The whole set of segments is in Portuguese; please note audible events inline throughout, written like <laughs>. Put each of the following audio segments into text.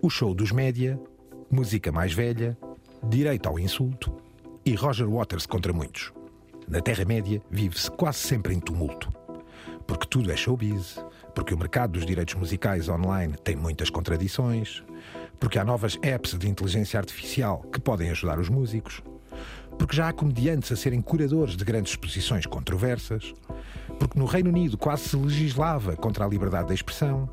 o show dos média, música mais velha, direito ao insulto e Roger Waters contra muitos. Na Terra-média vive-se quase sempre em tumulto. Porque tudo é showbiz, porque o mercado dos direitos musicais online tem muitas contradições, porque há novas apps de inteligência artificial que podem ajudar os músicos, porque já há comediantes a serem curadores de grandes exposições controversas, porque no Reino Unido quase se legislava contra a liberdade de expressão,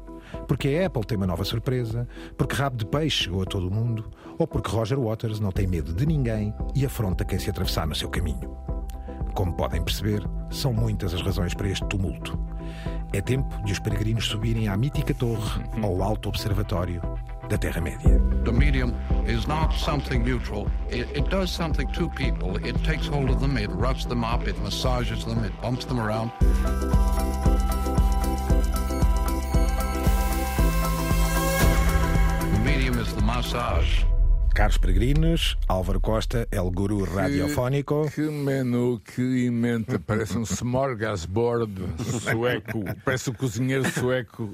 porque a Apple tem uma nova surpresa, porque rabo de peixe chegou a todo o mundo, ou porque Roger Waters não tem medo de ninguém e afronta quem se atravessar no seu caminho. Como podem perceber, são muitas as razões para este tumulto. É tempo de os peregrinos subirem à mítica torre ao alto observatório da Terra-média. The medium is not something neutral. It, it does something to people. It takes hold of them, it roughs them up, it massages them, it bumps them around. Massage. Caros peregrinos, Álvaro Costa, El Guru Radiofónico. Que menu que inventa, parece um smorgasbord sueco, parece o cozinheiro sueco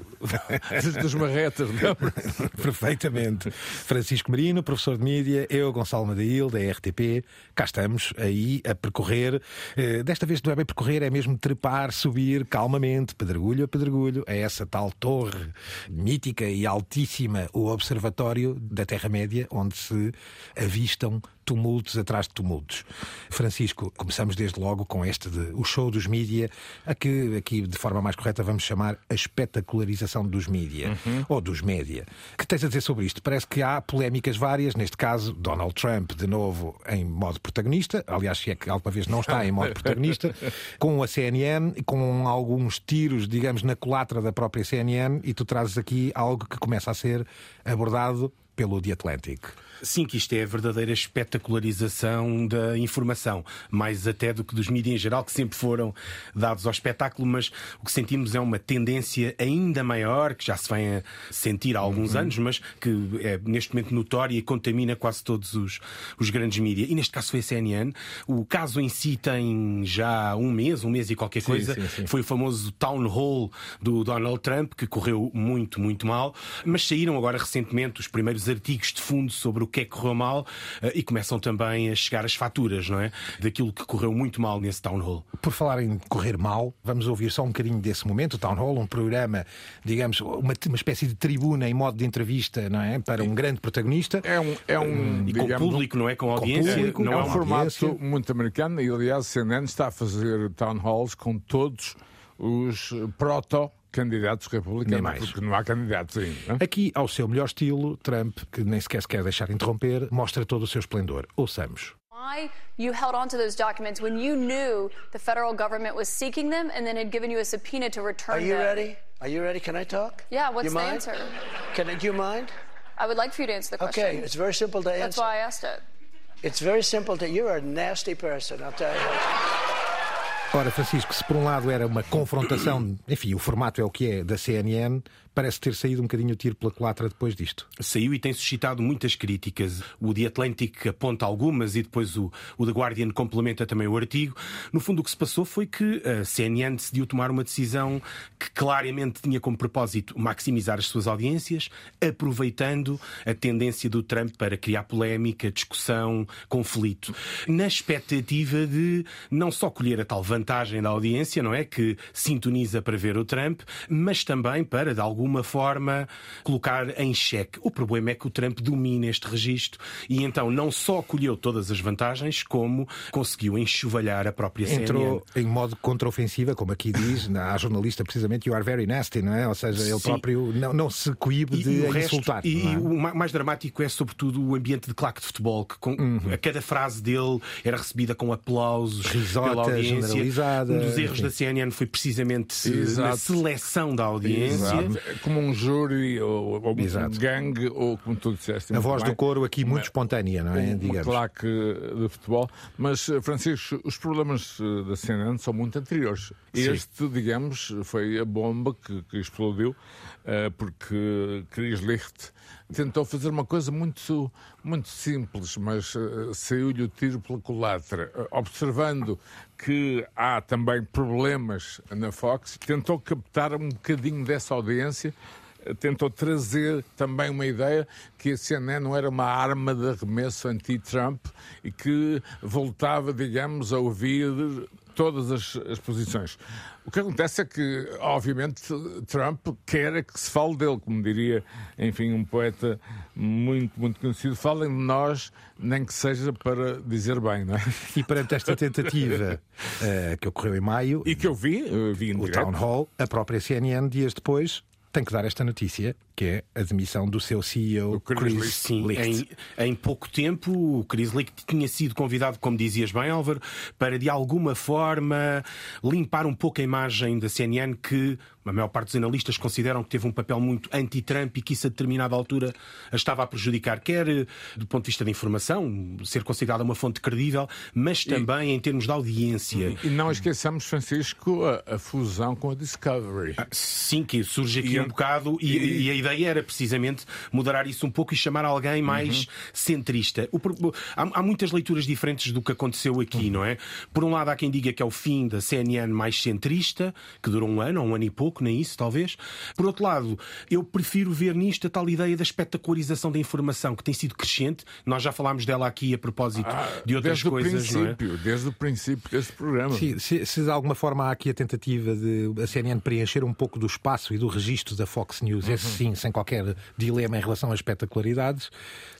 dos marretas, não? <laughs> Perfeitamente. Francisco Marino, professor de mídia, eu, Gonçalo Madail, da RTP, cá estamos aí a percorrer. eh, Desta vez não é bem percorrer, é mesmo trepar, subir calmamente, pedregulho a pedregulho, a essa tal torre mítica e altíssima, o Observatório da Terra-média, onde se avistam tumultos atrás de tumultos. Francisco, começamos desde logo com este de o show dos mídia, a que aqui de forma mais correta vamos chamar a espetacularização dos mídia, ou dos média. Que tens a dizer sobre isto? Parece que há polémicas várias, neste caso Donald Trump de novo em modo protagonista, aliás, se é que alguma vez não está em modo protagonista, <laughs> com a CNN, e com alguns tiros, digamos, na culatra da própria CNN, e tu trazes aqui algo que começa a ser abordado pelo The Atlantic. Sim, que isto é a verdadeira espetacularização da informação, mais até do que dos mídias em geral, que sempre foram dados ao espetáculo, mas o que sentimos é uma tendência ainda maior, que já se vem a sentir há alguns anos, mas que é neste momento notória e contamina quase todos os, os grandes mídias. E neste caso foi a CNN. O caso em si tem já um mês, um mês e qualquer coisa. sim, sim. Foi o famoso town hall do Donald Trump, que correu muito, muito mal, mas saíram agora recentemente os primeiros artigos de fundo sobre o que é que correu mal eh, e começam também a chegar as faturas, não é? Daquilo que correu muito mal nesse town hall. Por falar em correr mal, vamos ouvir só um bocadinho desse momento, o Town Hall, um programa, digamos, uma, uma espécie de tribuna em modo de entrevista, não é? Para um grande protagonista. É um, é um, E com digamos, público, não é? Com audiência. público, não é é um uma formato audiência. muito americano e, aliás, a CNN está a fazer town halls com todos os proto-candidatos Nem republicanos, mais. porque não há candidatos ainda. Aqui, ao seu melhor estilo, Trump, que nem sequer se quer deixar interromper, mostra todo o seu esplendor. Ouçamos. Why you held on to those documents when you knew the federal government was seeking them and then had given you a subpoena to return Are you them? ready? Are you ready? Can I talk? Yeah, what's you the mind? answer? Can I, do you mind? I would like for you to answer the question. Okay, it's very simple to That's answer. why I asked it. It's very simple to. You're a nasty person. I'll tell you. Ora, Francisco, se por um lado era uma confrontação, enfim, o formato é o que é, da CNN, parece ter saído um bocadinho o tiro pela culatra depois disto. Saiu e tem suscitado muitas críticas. O The Atlantic aponta algumas e depois o, o The Guardian complementa também o artigo. No fundo, o que se passou foi que a CNN decidiu tomar uma decisão que claramente tinha como propósito maximizar as suas audiências, aproveitando a tendência do Trump para criar polémica, discussão, conflito, na expectativa de não só colher a tal vantagem da audiência, não é? Que sintoniza para ver o Trump, mas também para, de alguma forma, colocar em xeque. O problema é que o Trump domina este registro e então não só colheu todas as vantagens, como conseguiu enxovalhar a própria CNN. Entrou em modo contraofensiva, como aqui diz, na- a jornalista precisamente, you are very nasty, não é? Ou seja, ele Sim. próprio não, não se coíbe de e resto- insultar. e é? o ma- mais dramático é sobretudo o ambiente de claque de futebol, que com, Uhum. a cada frase dele era recebida com aplausos Risota pela audiência. Um dos erros enfim. da CNN foi precisamente Exato. na seleção da audiência. Exato. Como um júri, ou, ou um Exato. gangue, ou como tu disseste. A voz do coro aqui muito espontânea, não é? uma Digamos. claque de futebol. Mas, eh, Francisco, os problemas eh, da CNN são muito anteriores. Este, digamos, foi a bomba que, que explodiu, eh, porque Chris Licht tentou fazer uma coisa muito, muito simples, mas saiu-lhe o tiro pela culatra. Observando que há também problemas na Fox, tentou captar um bocadinho dessa audiência tentou trazer também uma ideia que a CNN não era uma arma de arremesso anti-Trump e que voltava, digamos, a ouvir todas as, as, posições. O que acontece é que, obviamente, Trump quer que se fale dele, como diria, enfim, um poeta muito, muito conhecido. Falem de nós, nem que seja para dizer bem, não é? E perante esta tentativa uh, <laughs> que ocorreu em maio... E que eu vi, eu vi O Town Hall, a própria CNN, dias depois, tem que dar esta notícia, que é a demissão do seu CEO, O Chris Chris, Licht. Sim, Licht. em, em pouco tempo, o Chris Licht tinha sido convidado, como dizias bem, Álvaro, para de alguma forma limpar um pouco a imagem da CNN, que a maior parte dos analistas consideram que teve um papel muito anti-Trump e que isso a determinada altura a estava a prejudicar, quer eh, do ponto de vista da informação, ser considerada uma fonte credível, mas também em termos de audiência. E não esqueçamos, Francisco, a, a fusão com a Discovery. Sim, que surge aqui E- um bocado, e, e- e a ideia era precisamente moderar isso um pouco e chamar alguém mais centrista. O há, há muitas leituras diferentes do que aconteceu aqui, não é? Por um lado, há quem diga que é o fim da CNN mais centrista, que durou um ano, ou um ano e pouco, nem isso, talvez. Por outro lado, eu prefiro ver nisto a tal ideia da espetacularização da informação, que tem sido crescente. Nós já falámos dela aqui a propósito de outras desde coisas, o não é? princípio, desde o princípio deste programa. Sim, se, se de alguma forma há aqui a tentativa de a CNN preencher um pouco do espaço e do registro da Fox News, esse sim, sem qualquer dilema em relação às espetacularidades,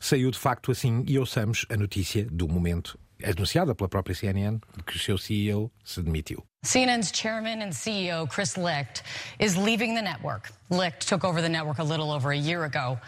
saiu de facto assim e ouçamos a notícia do momento, anunciada pela própria CNN, que o seu CEO se demitiu. CNN's chairman and CEO, Chris Licht, is leaving the network. Licht took over the network a little over a year ago.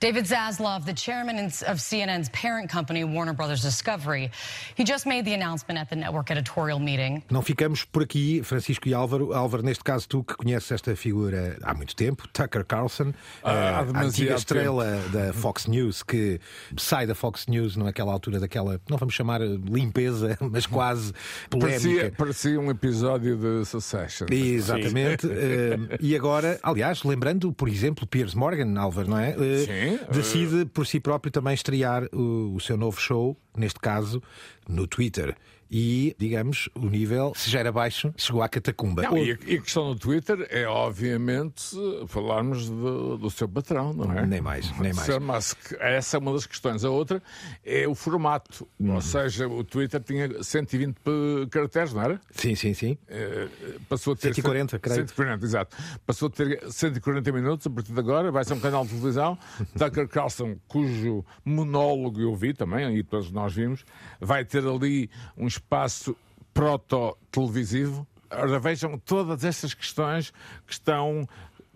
David Zaslav, the chairman of CNN's parent company, Warner Brothers Discovery, he just made the announcement at the network editorial meeting. Não ficamos por aqui, Francisco e Álvaro. Álvaro, neste caso, tu que conheces esta figura há muito tempo, Tucker Carlson, Ah, a antiga estrela da Fox News, que sai da Fox News naquela altura daquela, não vamos chamar limpeza, <laughs> mas quase polémica. Parecia, parecia um episódio de Succession. Exatamente. Eh, e agora, aliás, lembrando, por exemplo, Piers Morgan, Álvaro, não é? Eh, Sim. Decide por si próprio também estrear o, o seu novo show, neste caso, no Twitter. E, digamos, o nível, se já era baixo, chegou à catacumba. Não, e, a, e a questão do Twitter é, obviamente, falarmos do, do seu patrão, não é? Nem mais, nem mais. Musk. Essa é uma das questões. A outra é o formato. Uhum. Ou seja, o Twitter tinha 120 p- caracteres, não era? Sim, sim, sim. Eh, Passou a ter 140, creio. 140, exato. Passou a ter 140 minutos a partir de agora. Vai ser um canal de televisão. <laughs> Tucker Carlson, cujo monólogo eu vi também, e todos nós vimos, vai ter ali um espaço proto-televisivo. Ora, vejam todas estas questões que estão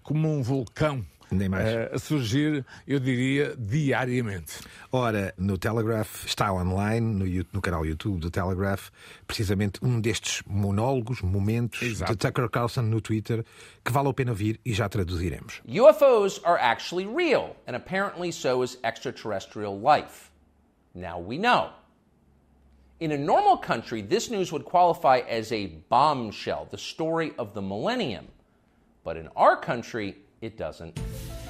como um vulcão. Nem mais. eh, a surgir, eu diria, diariamente. Ora, no Telegraph está online, no, no canal YouTube do Telegraph, precisamente um destes monólogos, momentos Exato. de Tucker Carlson no Twitter, que vale a pena vir e já traduziremos. UFOs are actually real, and apparently so is extraterrestrial life. Now we know. In a normal country, this news would qualify as a bombshell, the story of the millennium. But in our country, it doesn't.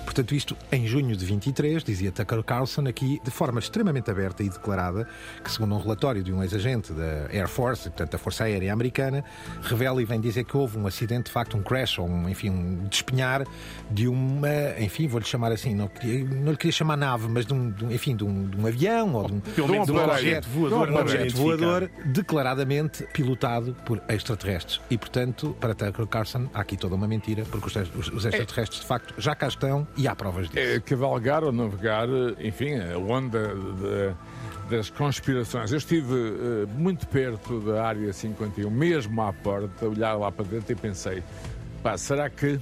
Portanto, isto em junho de 23, dizia Tucker Carlson aqui, de forma extremamente aberta e declarada, que segundo um relatório de um ex-agente da Air Force, portanto da Força Aérea Americana, revela e vem dizer que houve um acidente, de facto um crash, ou um, enfim, um despenhar de uma, enfim, vou-lhe chamar assim, não, não lhe queria chamar nave, mas de um, de um- enfim, de um, de um avião, ou de um, Pelo menos de um objeto voador, um é objeto voador declaradamente pilotado por extraterrestres. E, portanto, para Tucker Carlson, há aqui toda uma mentira, porque os- os extraterrestres, de facto, já cá estão e há provas disso. É cavalgar ou navegar, enfim, a onda de- das conspirações. Eu estive eh, muito perto da área 51, mesmo à porta, olhar lá para dentro e pensei. Pá, será que.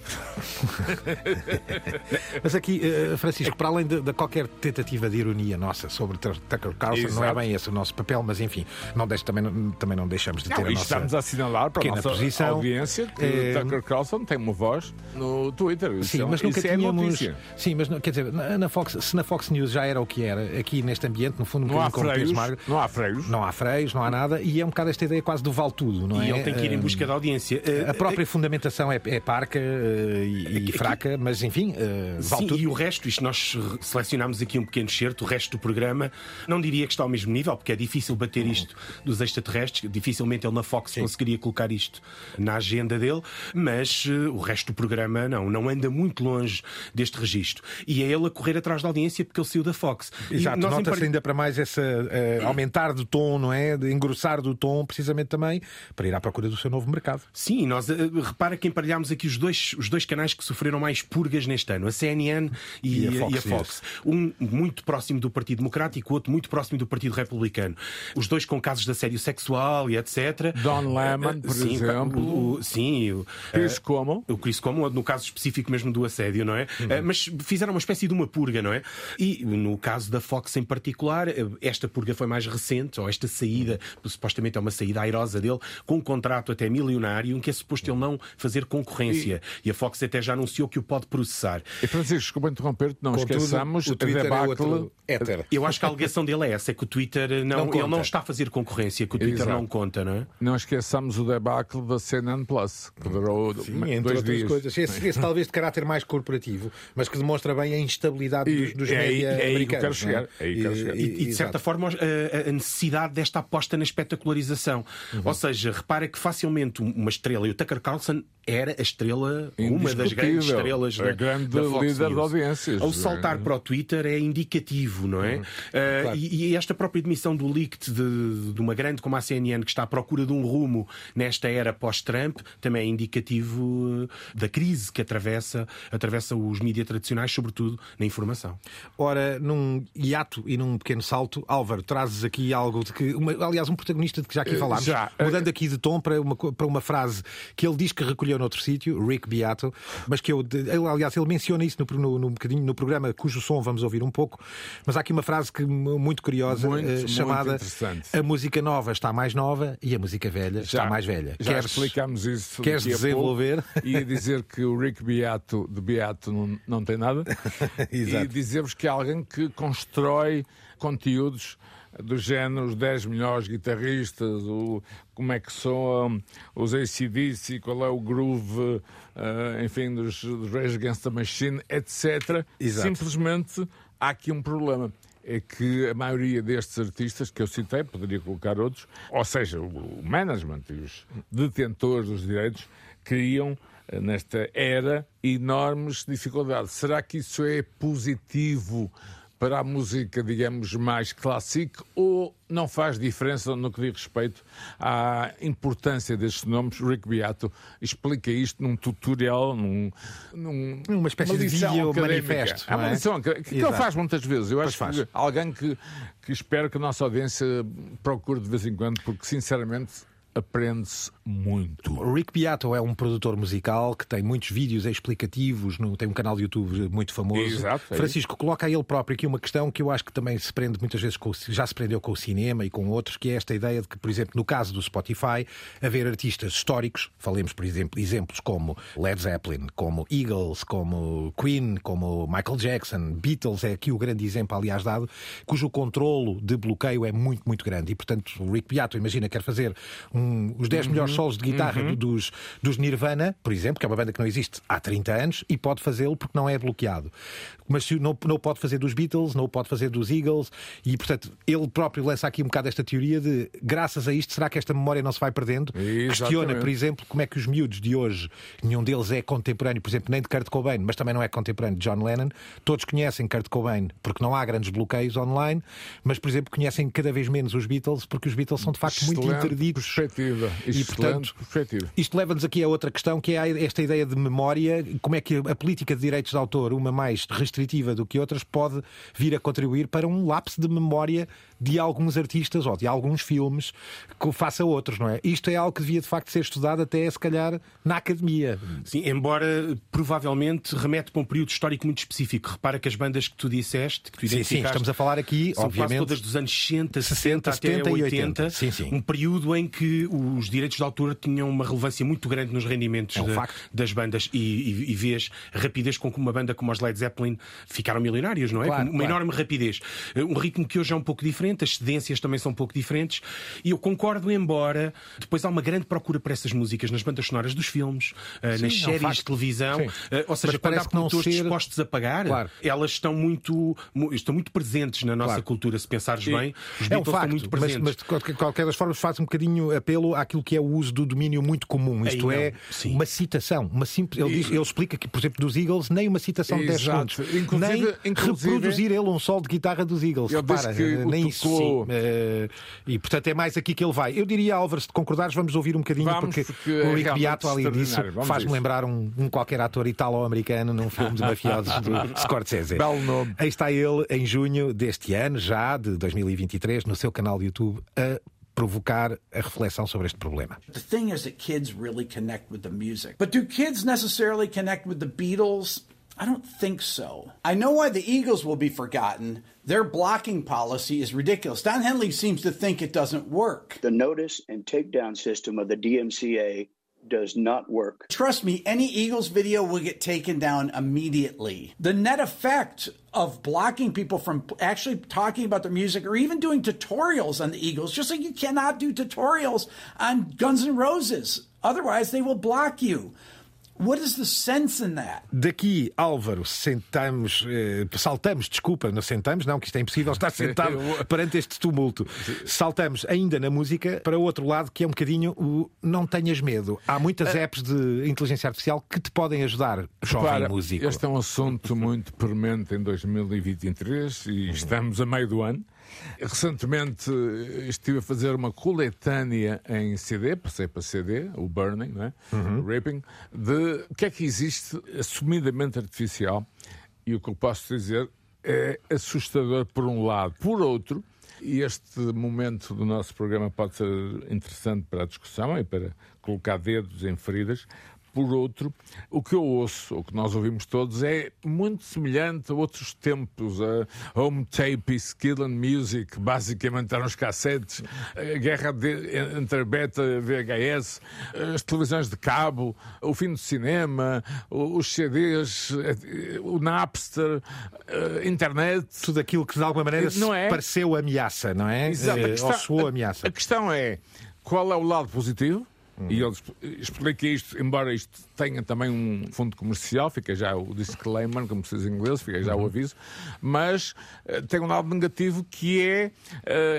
<laughs> Mas aqui, eh, Francisco, para além de, de qualquer tentativa de ironia nossa sobre Tucker Carlson, não é Exato. bem esse o nosso papel, mas enfim, não deixe- também, não- também não deixamos de ter Não, a isto nossa... estamos a assinalar para a pequena nossa posição. audiência que Eh, Tucker Carlson tem uma voz no Twitter. Isso Sim, é- mas nunca isso é tínhamos. notícia. sim, mas quer dizer, na, na Fox, se na Fox News já era o que era, aqui neste ambiente, no fundo, um Não há bocadinho como freios. Morgan, Não há freios. não há freios, não há nada, e é um bocado esta ideia quase do vale tudo, não E é? ele tem que ir em Eh, busca da audiência. Eh, A própria fundamentação é, é parca uh, e, fraca, mas enfim, uh, vale Sim, tudo. e o resto, isto nós selecionámos aqui um pequeno certo, o resto do programa, não diria que está ao mesmo nível, porque é difícil bater isto dos extraterrestres, dificilmente ele na Fox Sim. conseguiria colocar isto na agenda dele, mas uh, o resto do programa não, não anda muito longe deste registro. E é ele a correr atrás da audiência porque ele saiu da Fox. Exato, nota-se ainda para mais essa uh, aumentar do tom, não é? De engrossar do tom, precisamente também para ir à procura do seu novo mercado. Sim, nós repara que emparelhámos aqui os dois, os dois canais que sofreram mais purgas neste ano, a CNN e, e a Fox. E a Fox. Um muito próximo do Partido Democrático, o outro muito próximo do Partido Republicano. Os dois com casos de assédio sexual e etc. Don Lemon, por sim, exemplo. O, sim, o Chris Cuomo. O Chris Cuomo, no caso específico mesmo do assédio, não é? Uhum. Mas fizeram uma espécie de uma purga, não é? E no caso da Fox em particular, esta purga foi mais recente, ou esta saída, supostamente é uma saída airosa dele, com um contrato até milionário, em que é suposto ele não fazer concorrência. E, e a Fox até já anunciou que o pode processar. E Francisco, desculpa interromper-te, não Contudo, esqueçamos o Twitter debacle. É Eu <laughs> acho que a alegação dele é essa, é que o Twitter não, não ele não está a fazer concorrência, que o Twitter Exato. não conta, não é? Não esqueçamos o debacle da CNN Plus, que durou Sim, entre dois outras dias. coisas. Esse, esse, talvez de caráter mais corporativo, mas que demonstra bem a instabilidade e, dos, dos é média é aí americanos. que eu quero chegar. É aí que quero chegar. E, e, de certa forma a, a, necessidade desta aposta na espetacularização. Uhum. Ou seja, repara que facilmente uma estrela, e o Tucker Carlson era a estrela, uma das grandes estrelas a da, grande da Fox líder News. de audiências. Ao saltar para o Twitter é indicativo, não é? Uhum. Uh, claro. e, e, esta própria demissão do leaked de, de, uma grande como a CNN que está à procura de um rumo nesta era pós-Trump também é indicativo da crise que atravessa, atravessa os mídias tradicionais, sobretudo na informação. Ora, num hiato e num pequeno salto, Álvaro, trazes aqui algo de que, uma, aliás, um protagonista de que já aqui falámos, já. mudando aqui de tom para uma, para uma frase que ele diz que recolheu noutro sítio, Rick Beato, mas que eu, ele, aliás, ele menciona isso no, no, no, bocadinho, no programa cujo som vamos ouvir um pouco, mas há aqui uma frase que, muito curiosa muito, uh, chamada muito A música nova está mais nova e a música velha já, está mais velha. Já queres, explicámos isso. Queres desenvolver? E dizer que o Rick Beato de Beato não, não tem nada. <laughs> E dizer-vos que é alguém que constrói conteúdos do género os 10 melhores guitarristas, o, como é que soam os ACDC, qual é o groove, uh, enfim, dos, dos Rage Against the Machine, etc. Exato. Simplesmente há aqui um problema. É que a maioria destes artistas que eu citei, poderia colocar outros, ou seja, o management e os detentores dos direitos, criam nesta era enormes dificuldades. Será que isso é positivo para a música, digamos, mais clássica ou não faz diferença no que diz respeito à importância destes nomes? Rick Beato explica isto num tutorial, num, num uma espécie uma de vídeo manifesto. É uma lição que, que ele faz muitas vezes. Eu acho que alguém que, que espero que a nossa audiência procure de vez em quando, porque sinceramente aprende-se muito. Rick Beato é um produtor musical que tem muitos vídeos explicativos, tem um canal de YouTube muito famoso. Exato, é Francisco coloca a ele próprio aqui uma questão que eu acho que também se prende muitas vezes com, já se prendeu com o cinema e com outros, que é esta ideia de que, por exemplo, no caso do Spotify, haver artistas históricos, falemos, por exemplo, exemplos como Led Zeppelin, como Eagles, como Queen, como Michael Jackson, Beatles é aqui o grande exemplo, aliás, dado, cujo controlo de bloqueio é muito, muito grande. E, portanto, o Rick Beato, imagina, quer fazer um os 10 uhum. melhores solos de guitarra uhum. dos, dos Nirvana, por exemplo, que é uma banda que não existe há 30 anos, e pode fazê-lo porque não é bloqueado. Mas não, não pode fazer dos Beatles, não pode fazer dos Eagles, e portanto ele próprio lança aqui um bocado esta teoria de graças a isto, será que esta memória não se vai perdendo? Exatamente. Questiona, por exemplo, como é que os miúdos de hoje, nenhum deles é contemporâneo, por exemplo, nem de Kurt Cobain, mas também não é contemporâneo de John Lennon. Todos conhecem Kurt Cobain porque não há grandes bloqueios online, mas, por exemplo, conhecem cada vez menos os Beatles porque os Beatles são de facto Excelente muito interditos. Perspectiva. E, portanto, perspectiva. isto leva-nos aqui a outra questão, que é esta ideia de memória, como é que a política de direitos de autor, uma mais restritiva do que outras, pode vir a contribuir para um lapso de memória de alguns artistas ou de alguns filmes que faça outros, não é? Isto é algo que devia de facto ser estudado até, se calhar, na academia. Sim, embora provavelmente remete para um período histórico muito específico. Repara que as bandas que tu disseste, que tu sim, sim, estamos a falar aqui, são obviamente, quase todas dos anos 60, 60 70 até 80, 80 sim, sim. um período em que que os direitos de autor tinham uma relevância muito grande nos rendimentos É um facto. das bandas e, e, e vês a rapidez com que uma banda como os Led Zeppelin ficaram milionários, não é? Claro, Com uma claro. enorme rapidez. Eh, Um ritmo que hoje é um pouco diferente, as cedências também são um pouco diferentes. E eu concordo, embora depois há uma grande procura por essas músicas nas bandas sonoras dos filmes, eh, nas é séries facto. de televisão. Sim. Eh, Ou seja, Mas quando há produtores ser- dispostos a pagar, Claro. elas estão muito, mu- estão muito presentes na nossa cultura. Se pensares bem, os É um facto, muito mas, presentes. mas de qualquer, das formas faz um bocadinho apelo àquilo que é o uso do domínio muito comum. Isto não, é, uma citação. Uma simples, ele, diz- ele explica que, por exemplo, dos Eagles, nem uma citação de 10 Exato. segundos. Inclusive- nem inclusive- reproduzir ele um solo de guitarra dos Eagles. Repara, o nem isso. tocou- Eh, e portanto é mais aqui que ele vai. Eu diria, Álvaro, se concordares, vamos ouvir um bocadinho, Vamos, porque, porque o é Rick realmente Beato ali disso faz-me lembrar um, um qualquer ator italo-americano num filme de <laughs> mafiosos do Scorsese. Belo nome. Aí está ele, em junho deste ano, já de 2023, no seu canal de YouTube, a provocar a reflexão sobre este problema. The thing is that kids really connect with the music. But do kids necessarily connect with the Beatles? I don't think so. I know why the Eagles will be forgotten. Their blocking policy is ridiculous. Don Henley seems to think it doesn't work. The notice and takedown system of the DMCA does not work. Trust me, any Eagles video will get taken down immediately. The net effect of blocking people from actually talking about their music or even doing tutorials on the Eagles, just like you cannot do tutorials on Guns N' Roses. Otherwise, they will block you. What is the sense in that? Daqui, Álvaro, sentamos, eh, saltamos, desculpa, não sentamos, não, que isto é impossível estar <laughs> sentado perante este tumulto. Saltamos ainda na música para o outro lado, que é um bocadinho o não tenhas medo. Há muitas apps de inteligência artificial que te podem ajudar, jovem Repara, músico. Este é um assunto muito <laughs> premente em 2023 e estamos a meio do ano. Recentemente eh, estive a fazer uma coletânea em CD, passei para CD, o Burning, não é? o Raping, de o que é que existe assumidamente artificial e o que eu posso dizer é assustador por um lado. Por outro, e este momento do nosso programa pode ser interessante para a discussão e para colocar dedos em feridas. Por outro, o que eu ouço, o que nós ouvimos todos, é muito semelhante a outros tempos. A home tape e skill and music, basicamente eram os cassetes, a guerra de, entre beta e VHS, as televisões de cabo, o fim do cinema, os CDs, eh, o Napster, a internet. Tudo aquilo que de alguma maneira é? pareceu ameaça, não é? Exato. Eh, A questão, ou soou ameaça. A, questão é qual é o lado positivo. E ele expl- explica isto, embora isto tenha também um fundo comercial, fica já o disclaimer, como se diz em inglês, fica já o aviso, mas eh, tem um lado negativo que é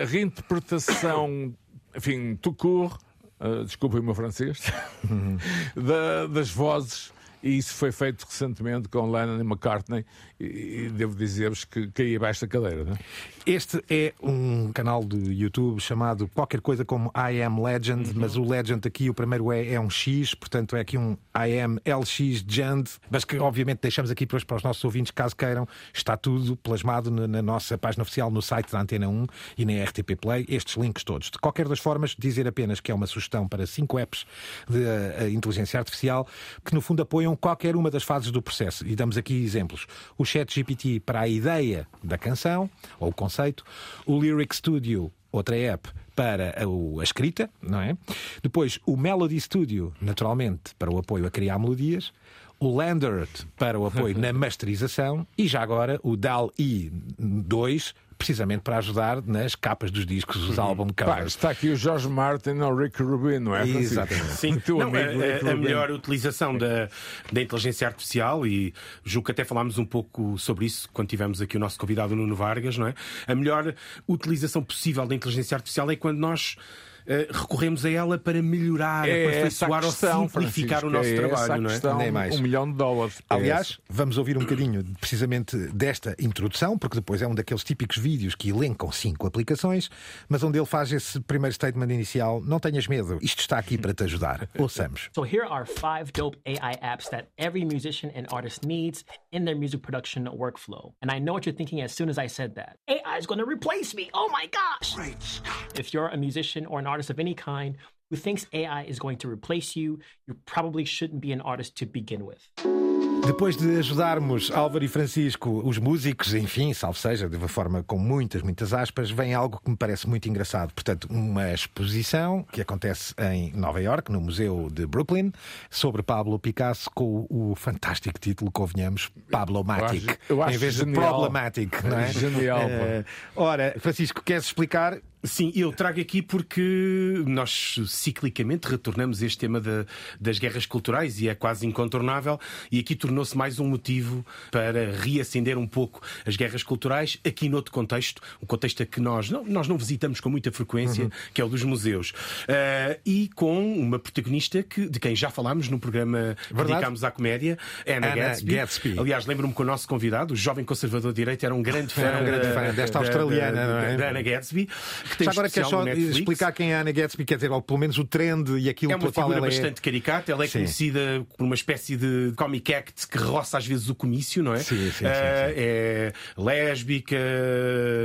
a reinterpretação, enfim, tout court, uh, desculpem o meu francês, <laughs> da- das vozes. E isso foi feito recentemente com Lennon e McCartney, e, e devo dizer-vos que caí abaixo da cadeira. Não é? Este é um canal de YouTube chamado qualquer coisa como I Am Legend, mas o Legend aqui, o primeiro é, é um X, portanto é aqui um I Am LX Gend, mas que obviamente deixamos aqui para os, para os nossos ouvintes, caso queiram. Está tudo plasmado na, na nossa página oficial no site da Antena 1 e na RTP Play, estes links todos. De qualquer das formas, dizer apenas que é uma sugestão para cinco apps de eh, inteligência artificial que no fundo apoiam qualquer uma das fases do processo. E damos aqui exemplos. O ChatGPT para a ideia da canção, ou o conceito. O Lyric Studio, outra app para a, a escrita, não é? Depois o Melody Studio, naturalmente, para o apoio a criar melodias. O Landert para o apoio na <laughs> masterização e já agora o DAL-E 2 precisamente para ajudar nas capas dos discos, os álbum Pá, covers. está aqui o George Martin ou o Rick Rubin, não é? Exatamente. Sim, teu Não, amigo a- a, melhor utilização da, da inteligência artificial, e julgo que até falámos um pouco sobre isso quando tivemos aqui o nosso convidado Nuno Vargas, não é? A melhor utilização possível da inteligência artificial é quando nós recorremos a ela para melhorar, É aperfeiçoar ou simplificar Francisco, o nosso é trabalho, não é? questão, Nem mais. Um milhão de dólares. Aliás, vamos ouvir um bocadinho precisamente desta introdução, porque depois é um daqueles típicos vídeos que elencam cinco aplicações, mas onde ele faz esse primeiro statement inicial: não tenhas medo, isto está aqui para te ajudar. <laughs> Ouçamos. So here are five dope AI apps that every musician and artist needs in their music production workflow. And I know what you're thinking as soon as I said that. AI is going to replace me. Oh my gosh. If you're a musician or an artist of any kind who thinks AI is going to replace you, you probably shouldn't be an artist to begin with. Depois de ajudarmos Álvaro e Francisco, os músicos, enfim, salvo seja, de uma forma com muitas, muitas aspas, vem algo que me parece muito engraçado. Portanto, uma exposição que acontece em Nova York, no Museu de Brooklyn, sobre Pablo Picasso, com o fantástico título, convenhamos, Pablo-matic, Eu acho- eu acho em vez genial. de Problematic, não é? Genial. Eh, ora, Francisco, queres explicar? Sim, eu trago aqui porque nós ciclicamente retornamos a este tema da- das guerras culturais e é quase incontornável. E aqui tornou-se mais um motivo para reacender um pouco as guerras culturais, aqui noutro contexto, um contexto a que nós não, nós não visitamos com muita frequência, que é o dos museus. Ah, e com uma protagonista que, de quem já falámos no programa que dedicámos à comédia, Anna, Anna Gatsby. Gatsby. Aliás, lembro-me que o nosso convidado, o jovem conservador de direita, era um grande <laughs> fã, Era um grande da- fã desta da- australiana, da- não é? da Anna Gatsby. Que tem Já agora especial só explicar quem é a Anna Gatsby, quer dizer, ou pelo menos o trend e aquilo É uma figura ela bastante caricata, ela é Sim. conhecida por uma espécie de comic act que roça às vezes o comício, não é? Sim, sim, sim, Ah, sim. É lésbica,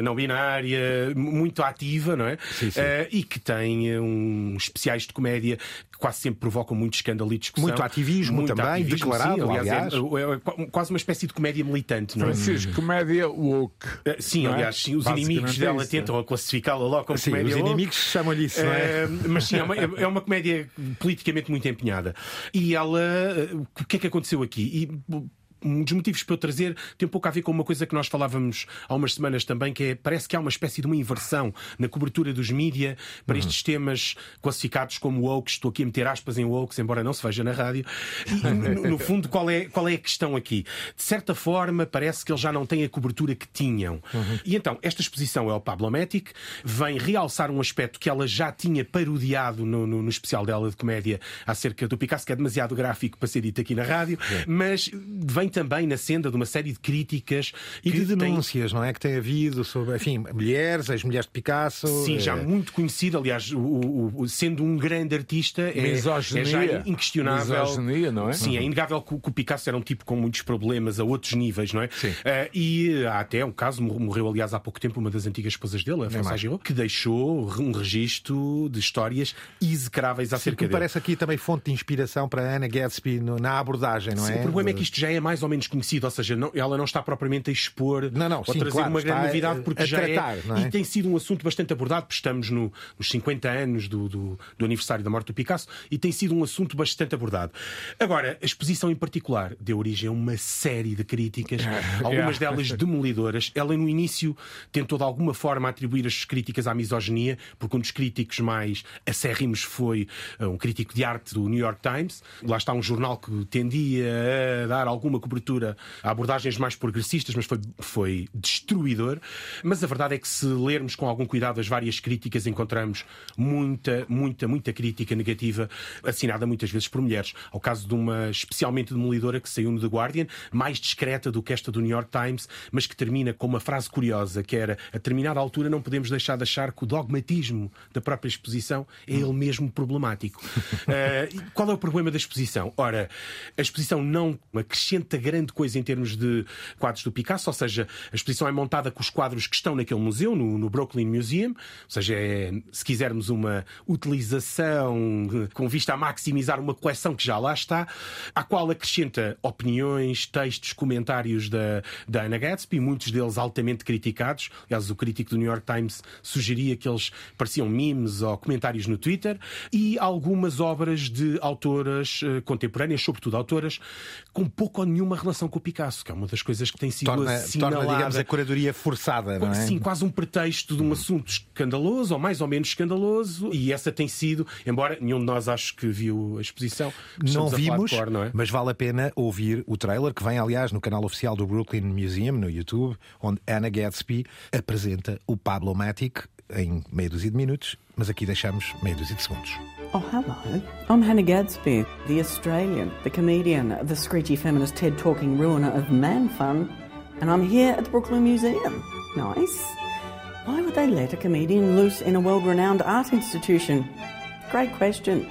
não binária, muito ativa, não é? Sim, sim. Ah, e que tem ah, uns especiais de comédia que quase sempre provocam muito escândalo e discussão. Muito ativismo também, declarado, sim, aliás, aliás. É, é- é qu- quase uma espécie de comédia militante, não é? Francisco, comédia woke. Ah, Sim, é? aliás, sim, os inimigos é dela tentam a classificá-la logo como Sim, comédia os inimigos chamam-lhe isso, não é? Eh, mas sim, é uma, é uma comédia politicamente muito empenhada. E ela. eh, O que é que aconteceu aqui? E, um dos motivos para eu trazer tem um pouco a ver com uma coisa que nós falávamos há umas semanas também, que é parece que há uma espécie de uma inversão na cobertura dos mídia para estes temas classificados como woke. Estou aqui a meter aspas em woke, embora não se veja na rádio. E, <laughs> no, no fundo, qual é, qual é a questão aqui? De certa forma, parece que eles já não têm a cobertura que tinham. E então, esta exposição é o Pablomatic, vem realçar um aspecto que ela já tinha parodiado no, no- no especial dela de comédia acerca do Picasso, que é demasiado gráfico para ser dito aqui na rádio, mas vem também na senda de uma série de críticas E que de denúncias, não é? Que tem havido sobre, enfim, mulheres, as mulheres de Picasso. Sim, já eh, muito conhecido, aliás, o- o- o- sendo um grande artista, é, Misoginia. é já inquestionável. Misoginia, não é? Sim, é inegável que, o- que o Picasso era um tipo com muitos problemas a outros níveis, não é? Sim. Eh, e há até um caso, mor- morreu aliás há pouco tempo uma das antigas esposas dele, a Françoise mais. Giraud, que deixou um registro de histórias execráveis Sim, acerca que me dele. parece aqui também fonte de inspiração para a Anna Gatsby no- na abordagem, não Sim, é? O problema é que isto já é mais ou menos conhecido, ou seja, não- ela não está propriamente a expor Não, não, ou sim, trazer claro, uma grande novidade, porque já tratar, é, é? E tem sido um assunto bastante abordado, porque estamos no- nos 50 anos do, do- do aniversário da morte do Picasso, e tem sido um assunto bastante abordado. Agora, a exposição em particular deu origem a uma série de críticas, <laughs> algumas delas demolidoras. Ela, no início, tentou de alguma forma atribuir as críticas à misoginia, porque um dos críticos mais acérrimos foi uh, um crítico de arte do New York Times. Lá está um jornal que tendia a dar alguma cobertura a abordagens mais progressistas, mas foi, foi destruidor. Mas a verdade é que se lermos com algum cuidado as várias críticas, encontramos muita, muita, muita crítica negativa, assinada muitas vezes por mulheres. Ao caso de uma especialmente demolidora que saiu no The Guardian, mais discreta do que esta do New York Times, mas que termina com uma frase curiosa, que era a determinada altura não podemos deixar de achar que o dogmatismo da própria exposição é ele mesmo problemático. <laughs> E qual é o problema da exposição? Ora, a exposição não acrescenta grande coisa em termos de quadros do Picasso, ou seja, a exposição é montada com os quadros que estão naquele museu, no, no Brooklyn Museum, ou seja, é, se quisermos uma utilização eh, com vista a maximizar uma coleção que já lá está, à qual acrescenta opiniões, textos, comentários da, da Anna Gatsby, muitos deles altamente criticados. Aliás, o crítico do New York Times sugeria que eles pareciam memes ou comentários no Twitter, e algumas obras de autoras eh, contemporâneas, sobretudo autoras, com pouco ou nenhuma relação com o Picasso, que é uma das coisas que tem sido Torna, assinalada. torna, digamos, a curadoria forçada, não é? Sim, quase um pretexto de um assunto escandaloso, ou mais ou menos escandaloso, e essa tem sido, embora nenhum de nós acho que viu a exposição, Não vimos, cor, não é? mas vale a pena ouvir o trailer que vem, aliás, no canal oficial do Brooklyn Museum, no YouTube, onde Anna Gatsby apresenta o Pablo Matic em dúzia de minutos, mas aqui deixamos dúzia de segundos. Oh, hello. I'm Hannah Gadsby, the Australian, the comedian, the screechy feminist TED talking ruiner of man fun, and I'm here at the Brooklyn Museum. Nice. Why would they let a comedian loose in a world renowned art institution? Great question.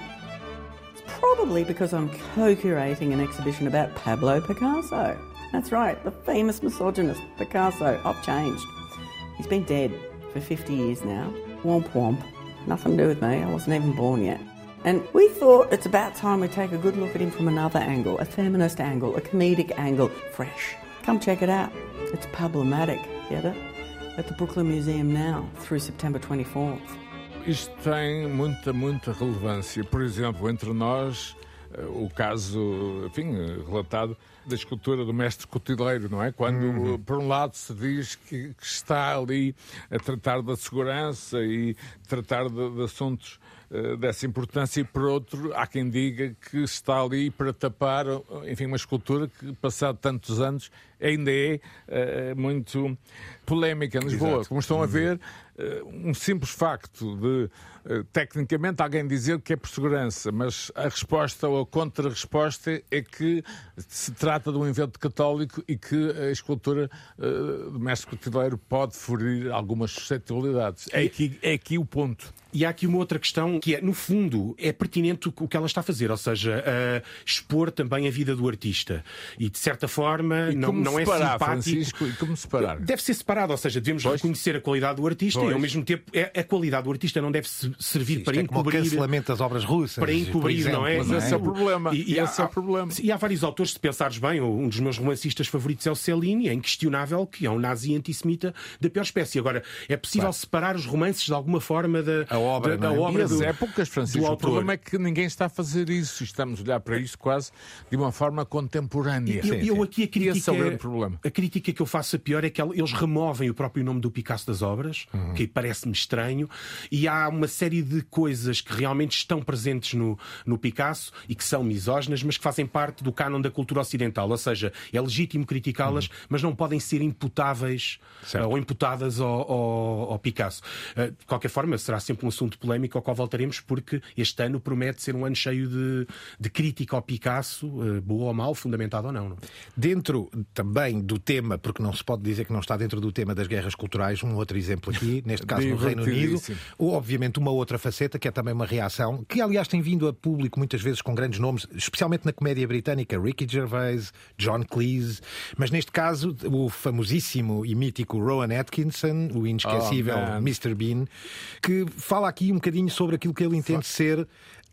It's probably because I'm co curating an exhibition about Pablo Picasso. That's right, the famous misogynist Picasso. I've changed. He's been dead for 50 years now. Womp womp. Nothing to do with me, I wasn't even born yet. And we thought it's about time we take a good look at him from another angle, a feminist angle, a comedic angle, fresh. Come check it out. It's problematic, get it? At the Brooklyn Museum now, through September 24th. Isto tem muita, muita relevância. Por exemplo, entre nós, o caso, enfim, eh, relatado da escultura do mestre cotileiro, não é? Quando, uhum. por um lado, se diz que, que, está ali a tratar da segurança e tratar de, de assuntos uh, dessa importância, e por outro, há quem diga que está ali para tapar, enfim, uma escultura que, passado tantos anos, ainda é uh, muito polémica em Lisboa. Exato. Como estão a ver, uh, um simples facto de eh, tecnicamente alguém dizer que é por segurança, mas a resposta ou a contra-resposta é que se trata de um evento católico e que a escultura uh, do mestre cotileiro pode ferir algumas suscetibilidades. É aqui, é aqui o ponto. E há aqui uma outra questão que é, no fundo, é pertinente o que ela está a fazer, ou seja, uh, expor também a vida do artista. E, de certa forma, não, não separar, é simpático. Francisco, e como separar? Deve ser separado, ou seja, devemos pois. reconhecer a qualidade do artista pois. e, ao mesmo tempo, é, a qualidade do artista não deve servir Sim, para é encobrir. Como o cancelamento das obras russas. Para encobrir, exemplo, não é? Mas esse é o problema. E, e esse há, é o problema. E há vários autores, se pensares bem, um dos meus romancistas favoritos é o Cellini, é inquestionável que é um nazi antissemita da pior espécie. Agora, é possível claro. separar os romances de alguma forma da, a obra, da, da é? obra e as do, épocas, Francisco. O problema é que ninguém está a fazer isso. Estamos a olhar para isso quase de uma forma contemporânea. E, eu, eu aqui a crítica, esse é o grande problema. A crítica que eu faço a pior é que eles removem o próprio nome do Picasso das obras, uhum. que parece-me estranho, e há uma série de coisas que realmente estão presentes no, no Picasso e que são misóginas, mas que fazem parte do cânon da cultura ocidental. Ou seja, é legítimo criticá-las, uhum. mas não podem ser imputáveis certo. ou imputadas ao, ao, ao Picasso. Uh, de qualquer forma, será sempre um assunto polémico ao qual voltaremos, porque este ano promete ser um ano cheio de, de crítica ao Picasso, uh, boa ou mal, fundamentado ou não, não. Dentro também do tema, porque não se pode dizer que não está dentro do tema das guerras culturais, um outro exemplo aqui, <laughs> neste caso no Reino Unido, ou obviamente uma outra faceta, que é também uma reação, que aliás tem vindo a público muitas vezes com grandes nomes, especialmente na comédia britânica, Ricky Gervais, John Cleese, mas neste caso o famosíssimo e mítico Rowan Atkinson, o inesquecível oh, Mr. Bean, que fala aqui um bocadinho sobre aquilo que ele entende ser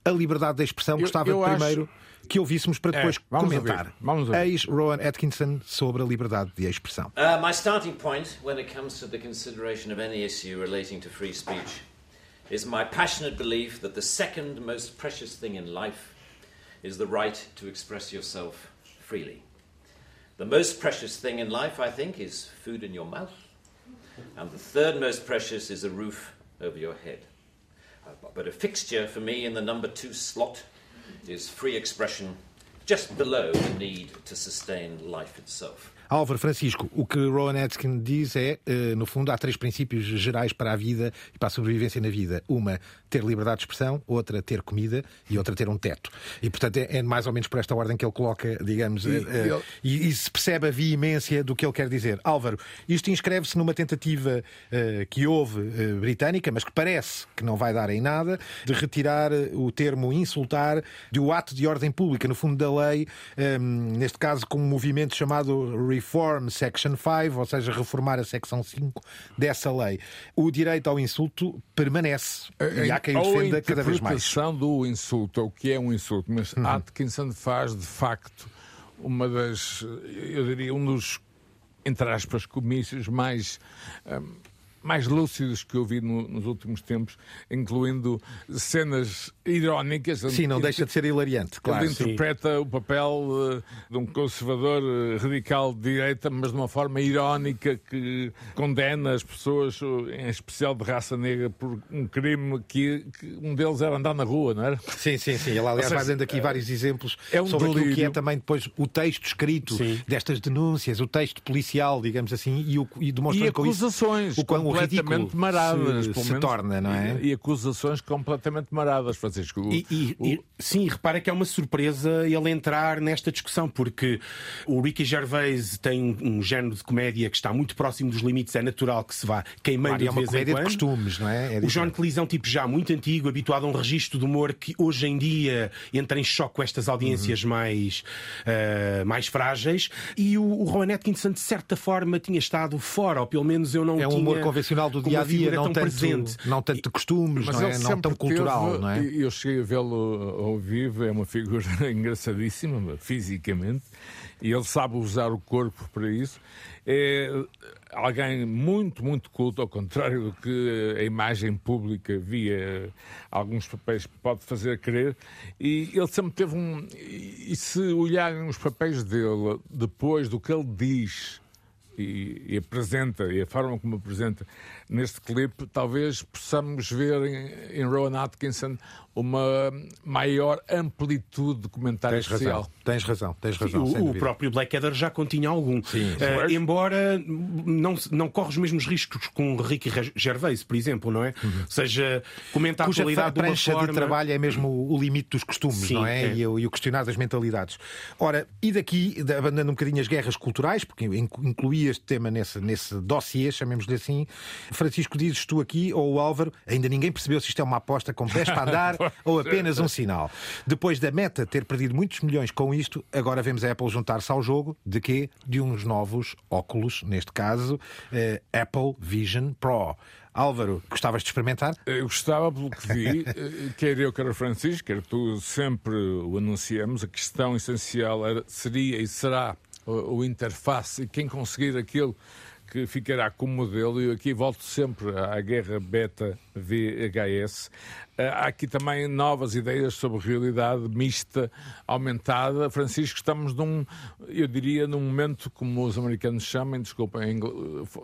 a liberdade de expressão. Gostava eu, eu primeiro acho... que ouvíssemos para depois é, comentar. Vamos Eis Rowan Atkinson sobre a liberdade de expressão. Uh, my starting point when it comes to the consideration of any issue relating to free speech is my passionate belief that the second most precious thing in life is the right to express yourself freely. The most precious thing in life, I think, is food in your mouth. And the third most precious is a roof over your head. But a fixture for me in the number two slot is free expression just below the need to sustain life itself. Álvaro Francisco, o que Rowan Atkinson diz é, eh, no fundo, há três princípios gerais para a vida e para a sobrevivência na vida. Uma, ter liberdade de expressão, outra, ter comida e outra, ter um teto. E, portanto, é, é mais ou menos por esta ordem que ele coloca, digamos, e, uh, e, e se percebe a veemência do que ele quer dizer. Álvaro, isto inscreve-se numa tentativa uh, que houve uh, britânica, mas que parece que não vai dar em nada, de retirar o termo insultar do ato de ordem pública, no fundo da lei, um, neste caso com um movimento chamado Reform Section 5, ou seja, reformar a secção 5 dessa lei. O direito ao insulto permanece. E há quem o defenda cada vez mais. A interpretação do insulto, o que é um insulto, mas uhum. Atkinson faz, de facto, uma das, eu diria, um dos, entre aspas, comícios mais. Um, mais lúcidos que eu vi no, nos últimos tempos, incluindo cenas irónicas. Sim, não deixa de ser hilariante, claro. Ele interpreta sim. o papel uh, de um conservador uh, radical de direita, mas de uma forma irónica que condena as pessoas, uh, em especial de raça negra, por um crime que, que, um deles era andar na rua, não era? Sim, sim, sim. Ele, aliás, vai dando aqui vários exemplos é um sobre delírio. aquilo que é também depois o texto escrito sim. destas denúncias, o texto policial, digamos assim, e, o, e demonstrando e acusações, com isso o quão completamente maradas, se, se torna, não é? E, e, acusações completamente maradas, Francisco. E, e, o... sim, repara que é uma surpresa ele entrar nesta discussão, porque o Ricky Gervais tem um género de comédia que está muito próximo dos limites, é natural que se vá queimando claro, é uma comédia de costumes, não é? é o John Cleese é um tipo já muito antigo, habituado a um registro de humor que hoje em dia entra em choque com estas audiências uhum. mais, uh, mais frágeis. E o, o Rowan Atkinson, de certa forma, tinha estado fora, ou pelo menos eu não é um tinha operacional do dia a dia, não tanto, presente. não tanto de costumes, não, é? não tão cultural. Teve, não é? Eu cheguei a vê-lo ao vivo, é uma figura <laughs> engraçadíssima, fisicamente, e ele sabe usar o corpo para isso. É alguém muito, muito culto, ao contrário do que a imagem pública via alguns papéis pode fazer crer. E ele sempre teve um. E se olharem os papéis dele depois do que ele diz e, e, apresenta, e a forma como apresenta neste clipe, talvez possamos ver em, em Rowan Atkinson uma maior amplitude de comentário tens social. Razão, tens razão, tens razão. Sim, o, o próprio Blackadder já continha algum. Sim, uh, embora não, não corre os mesmos riscos com Ricky Gervais, por exemplo, não é? Uhum. Ou seja, comenta a Cuja atualidade de uma forma... de trabalho é mesmo o limite dos costumes, Sim, não é? é. E, o, e, o, questionar das mentalidades. Ora, e daqui, abandonando um bocadinho as guerras culturais, porque incluí este tema nesse, nesse dossiê, chamemos-lhe assim, Francisco, dizes tu aqui, ou o Álvaro, ainda ninguém percebeu se isto é uma aposta com pés para andar <laughs> ou apenas um sinal. Depois da Meta ter perdido muitos milhões com isto, agora vemos a Apple juntar-se ao jogo de quê? De uns novos óculos, neste caso, eh, Apple Vision Pro. Álvaro, gostavas de experimentar? Eu gostava, pelo que vi, eh, quer eu, quer o Francisco, quer tu sempre o anunciamos, a questão essencial era, seria e será o, interface e quem conseguir aquilo que ficará como modelo, e aqui volto sempre à guerra beta VHS. Eh, há aqui também novas ideias sobre realidade mista, aumentada. Francisco, estamos num, eu diria, num momento, como os americanos chamam, desculpem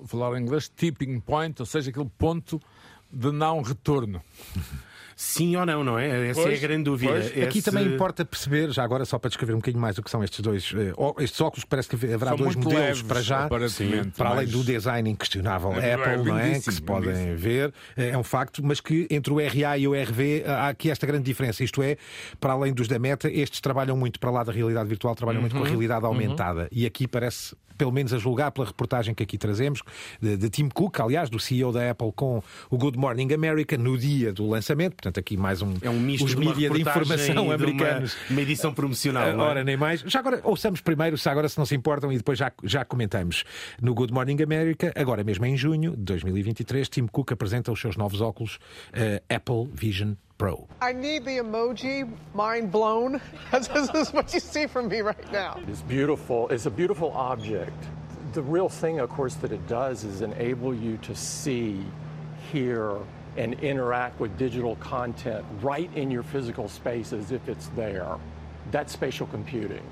falar em inglês, tipping point, ou seja, aquele ponto de não retorno. <laughs> sim ou não, não é? Essa pois, é a grande dúvida. Esse... Aqui também importa perceber, já agora só para descrever um bocadinho mais o que são estes dois, uh, estes óculos, parece que haverá são dois modelos leves, para já, sim, para além do design inquestionável é, Apple, é não é? Que se podem lindíssimo. ver, é um facto, mas que entre o RA e o RV há aqui esta grande diferença, isto é, para além dos da Meta, estes trabalham muito para lá da realidade virtual, trabalham uhum, muito com a realidade aumentada, uhum. e aqui parece pelo menos a julgar pela reportagem que aqui trazemos, de, de, Tim Cook, aliás, do CEO da Apple, com o Good Morning America, no dia do lançamento. Portanto, aqui mais um. É um misto os de mídia de informação de americanos. Uma, uma, edição promocional. Uh, ora, nem mais. Já agora, ouçamos primeiro, se agora se não se importam, e depois já, já comentamos. No Good Morning America, agora mesmo em junho de 2023, Tim Cook apresenta os seus novos óculos uh, Apple Vision Pro. I need the emoji mind blown. <laughs> this is what you see from me right now. It's beautiful. It's a beautiful object. The real thing, of course, that it does is enable you to see, hear, and interact with digital content right in your physical space as if it's there. That's spatial computing.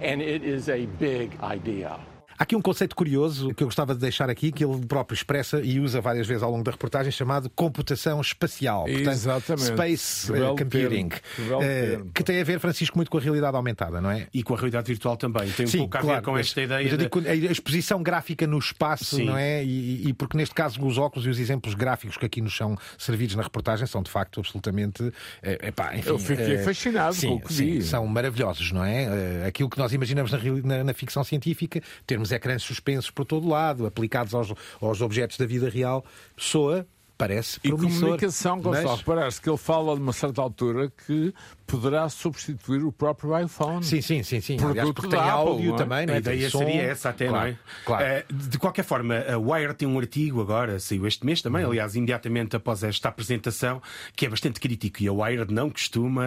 And it is a big idea. Há aqui um conceito curioso que eu gostava de deixar aqui, que ele próprio expressa e usa várias vezes ao longo da reportagem, chamado computação espacial. Portanto, Exatamente. Space uh, Computing. Uh, que tem a ver, Francisco, muito com a realidade aumentada, não é? E com a realidade virtual também. Tem um Sim, pouco claro, a ver com esta ideia. De... a exposição gráfica no espaço, Sim. não é? E, e, porque neste caso os óculos e os exemplos gráficos que aqui nos são servidos na reportagem são de facto absolutamente. É, epá, enfim, eu fiquei é, fascinado sim, com o que sim, vi. São maravilhosos, não é? Aquilo que nós imaginamos na, na, na ficção científica, termos ecrãs suspensos por todo lado, aplicados aos, aos objetos da vida real, soa parece promissor. E comunicação, Gonçalo, mas... parece que ele fala de uma certa altura que poderá substituir o próprio iPhone. Sim, sim, sim. sim. Produto Aliás, porque tem Apple, áudio não é? também, não é? A ideia som. seria essa até, claro, não é? Claro. Uh, de qualquer forma, a Wire tem um artigo agora, saiu este mês também, uhum. aliás, imediatamente após esta apresentação, que é bastante crítico. E a Wire não costuma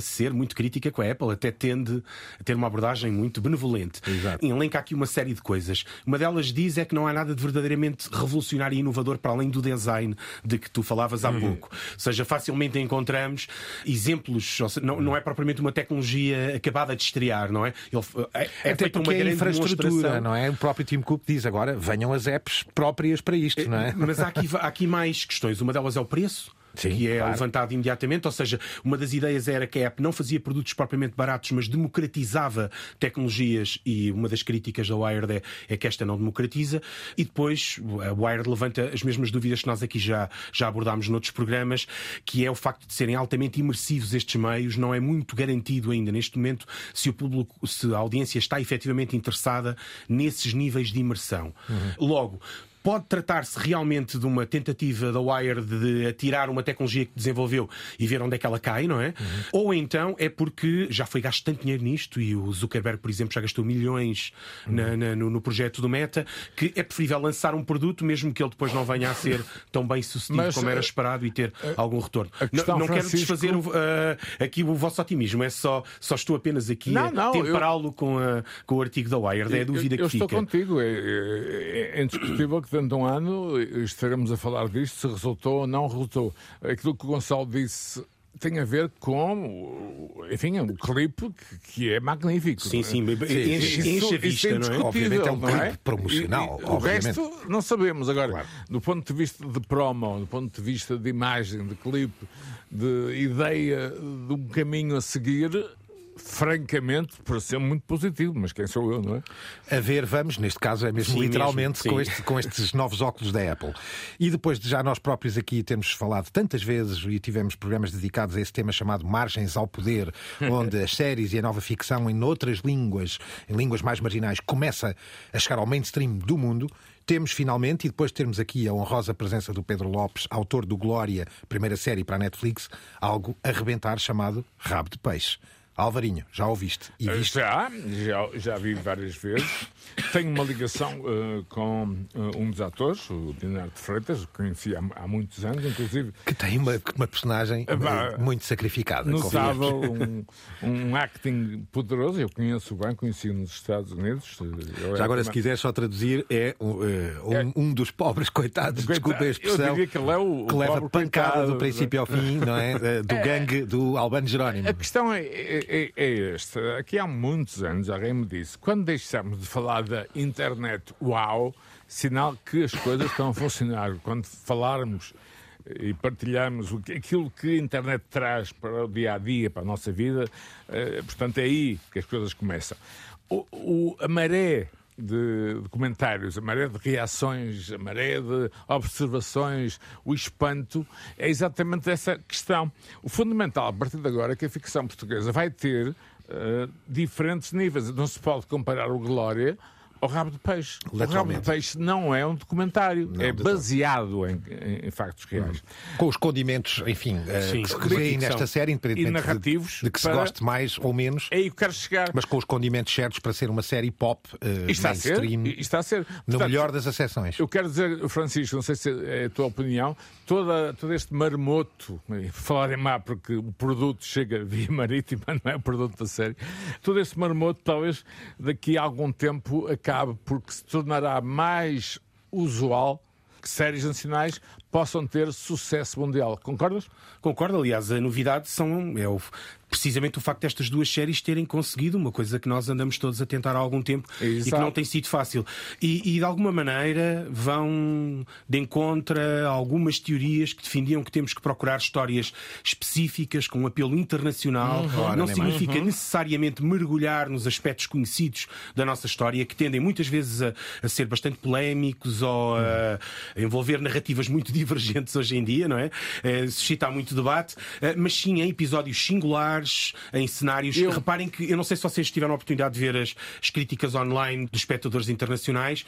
ser muito crítica com a Apple, até tende a ter uma abordagem muito benevolente. Exato. Elenca aqui uma série de coisas. Uma delas diz é que não há nada de verdadeiramente revolucionário e inovador para além do design de que tu falavas há uhum. pouco. Ou seja, facilmente encontramos exemplos, seja, não, não é propriamente uma tecnologia acabada de estrear, não é? Ele, é, é Até porque uma é infraestrutura, não é? O próprio Tim Cook diz agora, venham as apps próprias para isto, não é? Mas há aqui, há aqui mais questões. Uma delas é o preço. Sim, que é claro. levantado imediatamente. Ou seja, uma das ideias era que a app não fazia produtos propriamente baratos, mas democratizava tecnologias e uma das críticas da Wired é, é que esta não democratiza. E depois a Wired levanta as mesmas dúvidas que nós aqui já, já abordámos noutros programas, que é o facto de serem altamente imersivos estes meios. Não é muito garantido ainda neste momento se o público, se a audiência está efetivamente interessada nesses níveis de imersão. Uhum. Logo, pode tratar-se realmente de uma tentativa da Wire de atirar uma tecnologia que desenvolveu e ver onde é que ela cai, não é? Uhum. Ou então é porque já foi gasto tanto dinheiro nisto e o Zuckerberg, por exemplo, já gastou milhões uhum. na, na, no, no, projeto do Meta, que é preferível lançar um produto, mesmo que ele depois não venha a ser tão bem sucedido Mas, como era eh, esperado e ter uh, algum retorno. Não, não quero desfazer uh, aqui o vosso otimismo, é só, só estou apenas aqui não, a temperá-lo eu... com, com o artigo da Wire. É a dúvida eu, que eu fica. Eu estou contigo. É, é, é indiscutível que dentro de um ano estaremos a falar disto, se resultou ou não resultou. Aquilo que o Gonçalo disse tem a ver com, enfim, um clipe que, é magnífico. Sim, sim, enche, enche a vista, é não é? Obviamente é um clipe é? promocional. E, o resto não sabemos. Agora, claro. do ponto de vista de promo, do ponto de vista de imagem, de clipe, de ideia de um caminho a seguir, francamente, por ser muito positivo, mas quem sou eu, não é? A ver, vamos, neste caso é mesmo sim, literalmente mesmo, com, este, com estes novos óculos da Apple. E depois de já nós próprios aqui temos falado tantas vezes e tivemos programas dedicados a esse tema chamado Margens ao Poder, <laughs> onde as séries e a nova ficção em outras línguas, em línguas mais marginais, começa a chegar ao mainstream do mundo temos finalmente, e depois de termos aqui a honrosa presença do Pedro Lopes, autor do Glória, primeira série para a Netflix, algo a rebentar chamado Rabo de Peixe. Alvarinho, já ouviste? E viste? Já, já, já vi várias vezes. Tenho uma ligação uh, com uh, um dos atores, o Dinardo Freitas, que conheci há, há, muitos anos, inclusive. Que tem uma, uma personagem uh, muito sacrificada. Notável, um, um acting poderoso. Eu conheço bem, conheci nos Estados Unidos. já agora, se quiser só traduzir, é um, é um, dos pobres coitados, Coitado, desculpa a expressão, que, é o, que o leva pancada coitado, do princípio ao fim, não é? Do é, gangue do Albano Jerónimo. A questão é, é, é esta. Aqui há muitos anos alguém me disse: quando deixamos de falar da internet, uau, sinal que as coisas estão a funcionar. Quando falarmos e partilharmos aquilo que a internet traz para o dia a dia, para a nossa vida, eh, portanto é aí que as coisas começam. O, o, a maré de, de, comentários, a maré de reações, a maré de observações, o espanto, é exatamente essa questão. O fundamental, a partir de agora, é que a ficção portuguesa vai ter uh, diferentes níveis. Não se pode comparar o Glória o Rabo de Peixe. O Rabo de Peixe não é um documentário, não, é baseado em, em, em, factos reais. Hum. Com os condimentos, enfim, uh, Sim, que se vêem nesta série, independentemente de, de que se goste mais ou menos. É aí que quero chegar. Mas com os condimentos certos para ser uma série pop uh, está mainstream. A ser, está a ser. Portanto, no melhor das acessões. Eu quero dizer, Francisco, não sei se é a tua opinião, toda, todo este marmoto, falar em má porque o produto chega <laughs> via marítima, não é o produto da série, todo este marmoto talvez daqui a algum tempo acabe porque se tornará mais usual que séries nacionais possam ter sucesso mundial. Concordas? Concordo, aliás, a novidade são, é o, precisamente o facto destas duas séries terem conseguido uma coisa que nós andamos todos a tentar há algum tempo Exato. e que não tem sido fácil. E, e, de alguma maneira vão de encontro a algumas teorias que defendiam que temos que procurar histórias específicas com um apelo internacional. Uhum. Não significa uhum. necessariamente mergulhar nos aspectos conhecidos da nossa história, que tendem muitas vezes a, a ser bastante polémicos ou a, a, envolver narrativas muito divergentes hoje em dia, não é? é suscitar muito debate, eh, mas sim em episódios singulares em cenários. Eu... Reparem que, eu não sei se vocês tiveram a oportunidade de ver as, as críticas online dos espectadores internacionais.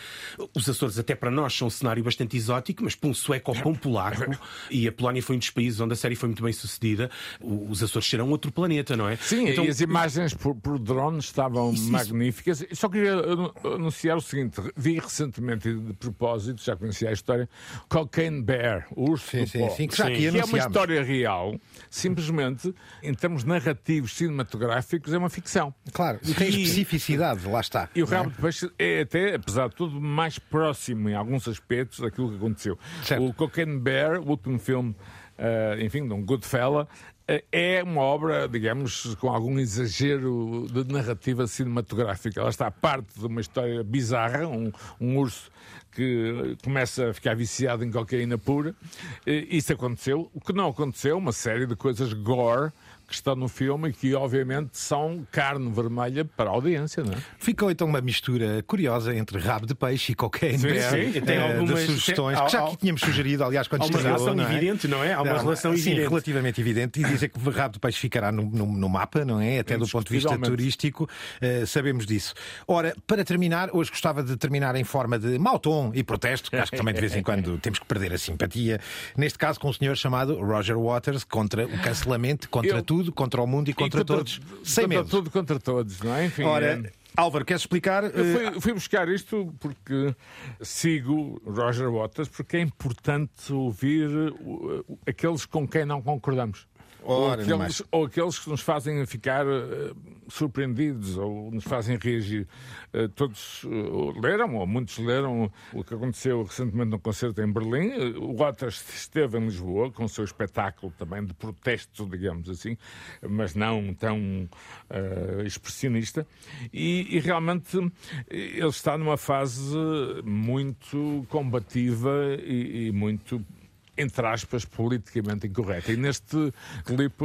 Os Açores, até para nós, são um cenário bastante exótico, mas para um sueco ou para um polaco, e a Polónia foi um dos países onde a série foi muito bem sucedida, os Açores serão outro planeta, não é? Sim, então, e as imagens por, por drone estavam isso, magníficas. Só queria anunciar o seguinte: vi recentemente, de propósito, já conhecia a história, Cocaine Bear, o urso sim, do sim, sim, que, sim. que é uma história real, simplesmente, em termos narrativos cinematográficos é uma ficção. Claro, e tem especificidade, lá está. E o Rabo é? de Peixe é até, apesar de tudo, mais próximo em alguns aspectos daquilo que aconteceu. Certo. O Cocaine Bear, o último filme, uh, enfim, de um Goodfella, uh, é uma obra, digamos, com algum exagero de narrativa cinematográfica. Ela está parte de uma história bizarra, um, um urso que começa a ficar viciado em cocaína pura. Isso aconteceu. O que não aconteceu, uma série de coisas gore que estão no filme e que, obviamente, são carne vermelha para a audiência, não é? Ficou então uma mistura curiosa entre rabo de peixe e cocaine Sim, bear, sim. eh, Tem algumas- sugestões tem- que já aqui tínhamos sugerido, aliás, quando há uma estreou, relação não é? evidente, não é? Há uma relação sim, evidente. relativamente evidente. E dizer que o rabo de peixe ficará no, no- no mapa, não é? Até do ponto de vista turístico, eh, sabemos disso. Ora, para terminar, hoje gostava de terminar em forma de mau tom e protesto, que acho que também de vez em quando <laughs> temos que perder a simpatia. Neste caso, com um senhor chamado Roger Waters, contra o cancelamento, contra Eu- tudo, contra o mundo e contra, todos, sem contra medo. tudo, contra todos, não é? Enfim, Ora, é- Álvaro, queres explicar? Eu eh, fui, fui buscar isto porque sigo Roger Waters, porque é importante ouvir aqueles com quem não concordamos. Ou, aqueles, ou aqueles que nos fazem ficar uh, surpreendidos ou nos fazem reagir. Uh, todos uh, leram, ou muitos leram, o que aconteceu recentemente no concerto em Berlim. O Waters esteve em Lisboa com o seu espetáculo também de protesto, digamos assim, mas não tão expressionista. E, e realmente ele está numa fase muito combativa e, e muito entre aspas, politicamente incorreta. E neste clipe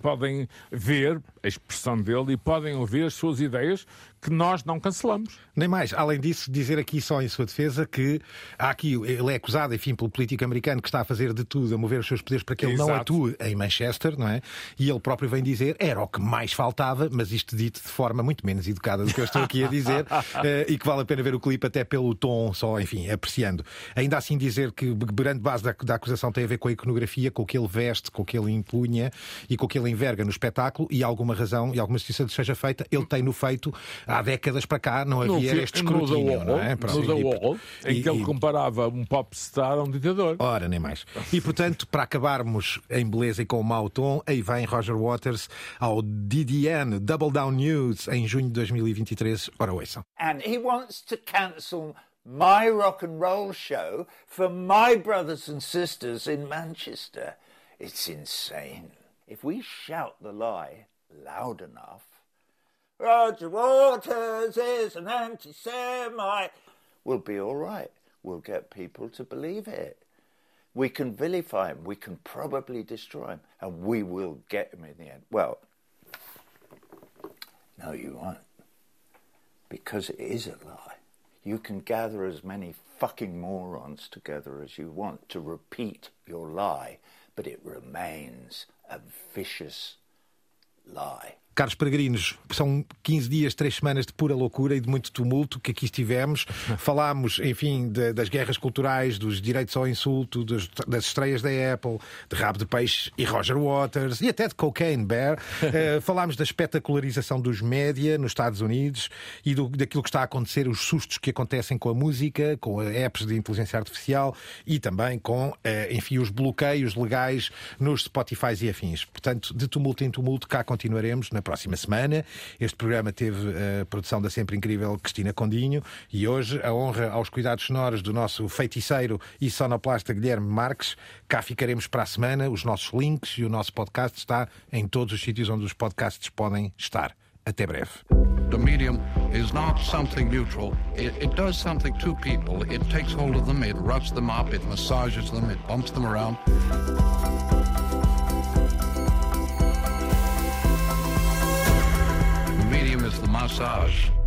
podem ver a expressão dele e podem ouvir as suas ideias que nós não cancelamos. Nem mais. Além disso, dizer aqui só em sua defesa que há aqui, ele é acusado, enfim, pelo político americano que está a fazer de tudo, a mover os seus poderes para que ele não Exato. atue em Manchester, não é? E ele próprio vem dizer, era o que mais faltava, mas isto dito de forma muito menos educada do que eu estou aqui a dizer, <laughs> eh, e que vale a pena ver o clipe até pelo tom, só, enfim, apreciando. Ainda assim dizer que grande base da, da acusação tem a ver com a iconografia, com o que ele veste, com o que ele impunha e com o que ele enverga no espetáculo, e alguma razão e alguma justiça lhe seja feita, ele tem-no feito há décadas para cá, não No havia este no The escrutínio, Wall, não é? No The E- Wall, em e- que ele e- comparava um popstar a um ditador. Ora, nem mais. E portanto, para acabarmos em beleza e com o mau tom, aí vem Roger Waters ao DDN Double Down News em junho de 2023. Ora, ouçam. and he wants to cancel my rock and roll show for my brothers and sisters in Manchester. It's insane. If we shout the lie loud enough, Roger Waters is an anti Semite, we'll be all right. We'll get people to believe it. We can vilify him, we can probably destroy him, and we will get him in the end. Well, no, you won't because it is a lie. You can gather as many fucking morons together as you want to repeat your lie, but it remains a vicious lie. Caros peregrinos, são 15 dias, 3 semanas de pura loucura e de muito tumulto que aqui estivemos. <laughs> Falámos, enfim, de- das guerras culturais, dos direitos ao insulto, dos- das estreias da Apple, de Rabo de Peixe e Roger Waters e até de Cocaine Bear. <laughs> Eh, falámos da espetacularização dos média nos Estados Unidos e do- daquilo que está a acontecer, os sustos que acontecem com a música, com apps de inteligência artificial e também com, eh, enfim, os bloqueios legais nos Spotify e afins. Portanto, de tumulto em tumulto, cá continuaremos na próxima semana. Este programa teve a produção da sempre incrível Cristina Condinho e hoje a honra aos cuidados sonoros do nosso feiticeiro e sonoplasta Guilherme Marques. Cá ficaremos para a semana. Os nossos links e o nosso podcast está em todos os sítios onde os podcasts podem estar. Até breve. The medium is not something neutral. It, it does something to people. It takes hold of them, it roughs them up, it massages them, it bumps them around. The massage.